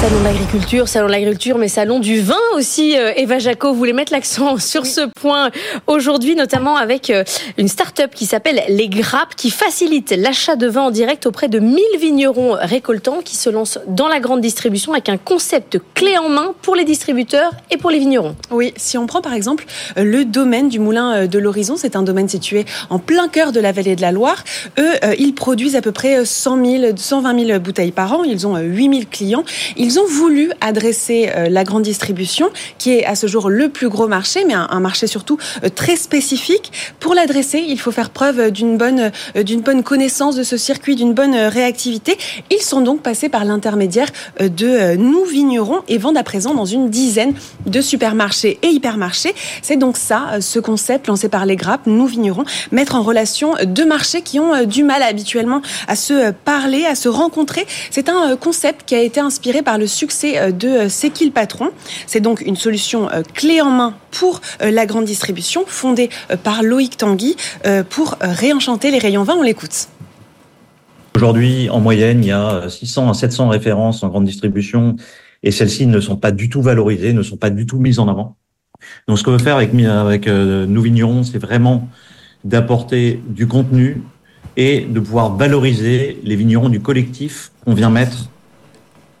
Salon de l'agriculture, salon de l'agriculture, mais salon du vin aussi. Euh, Eva Jaco voulait mettre l'accent sur ce point aujourd'hui, notamment avec euh, une start-up qui s'appelle Les Grappes, qui facilite l'achat de vin en direct auprès de 1000 vignerons récoltants qui se lancent dans la grande distribution avec un concept clé en main pour les distributeurs et pour les vignerons. Oui, si on prend par exemple euh, le domaine du Moulin de l'Horizon, c'est un domaine situé en plein cœur de la vallée de la Loire. Eux, ils produisent à peu près 100 000, 120 000 bouteilles par an. Ils ont 8 000 clients. Ils ont voulu adresser euh, la grande distribution, qui est à ce jour le plus gros marché, mais un, marché surtout euh, très spécifique. Pour l'adresser, il faut faire preuve d'une bonne, euh, d'une bonne connaissance de ce circuit, d'une bonne réactivité. Ils sont donc passés par l'intermédiaire de nous vignerons et vendent à présent dans une dizaine de supermarchés et hypermarchés. C'est donc ça, ce concept lancé par les grappes, nous vignerons, mettre en relation deux marchés qui ont du mal habituellement à se parler, à se rencontrer. C'est un concept qui a été inspiré par le succès euh, de euh, C'est qui le patron C'est donc une solution euh, clé en main pour la grande distribution, fondée par Loïc Tanguy pour réenchanter les rayons vin. On l'écoute. Aujourd'hui, en moyenne, il y a 600 à 700 références en grande distribution et celles-ci ne sont pas du tout valorisées, ne sont pas du tout mises en avant. Donc, ce qu'on veut faire avec, avec nous vignerons, c'est vraiment d'apporter du contenu et de pouvoir valoriser les vignerons du collectif qu'on vient mettre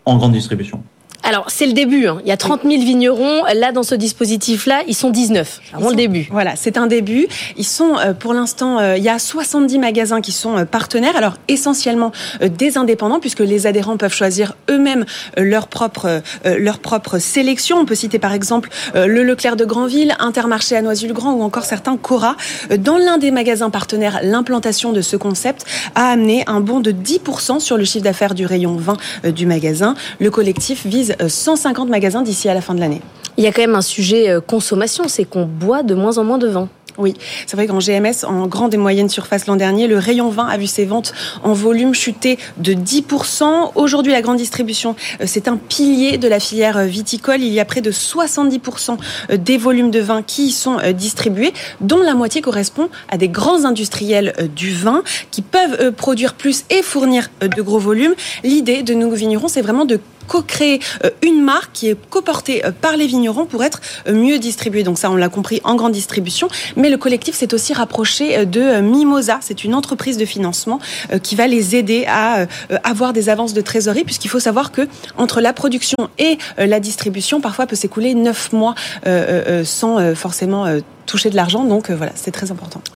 en grande distribution. Alors, c'est le début. Hein. Il y a 30 000 vignerons. Là, dans ce dispositif-là, ils sont 19. C'est vraiment le début. Voilà, c'est un début. Ils sont, euh, pour l'instant, euh, il y a 70 magasins qui sont euh, partenaires. Alors, essentiellement des indépendants, puisque les adhérents peuvent choisir eux-mêmes leur propre, leur propre sélection. On peut citer, par exemple, le Leclerc de Granville, Intermarché à Noisy-le-Grand ou encore certains Cora. Dans l'un des magasins partenaires, l'implantation de ce concept a amené un bond de 10% sur le chiffre d'affaires du rayon 20 du magasin. Le collectif vise 150 magasins d'ici à la fin de l'année. Il y a quand même un sujet euh, consommation, c'est qu'on boit de moins en moins de vin. Oui, c'est vrai qu'en GMS, en grande et moyenne surface l'an dernier, le rayon vin a vu ses ventes en volume chuter de 10%. Aujourd'hui, la grande distribution, euh, c'est un pilier de la filière euh, viticole. Il y a près de 70% des volumes de vin qui y sont distribués, dont la moitié correspond à des grands industriels du vin qui peuvent produire plus et fournir de gros volumes. L'idée de nos vignerons, c'est vraiment de co-créer euh, une marque qui est coportée euh, par les vignerons pour être euh, mieux distribuée. Donc ça, on l'a compris en grande distribution. Mais le collectif s'est aussi rapproché de Mimosa. C'est une entreprise de financement qui va les aider à avoir des avances de trésorerie, puisqu'il faut savoir que entre la production et la distribution, parfois peut s'écouler neuf mois sans forcément toucher de l'argent. Donc voilà, c'est très important.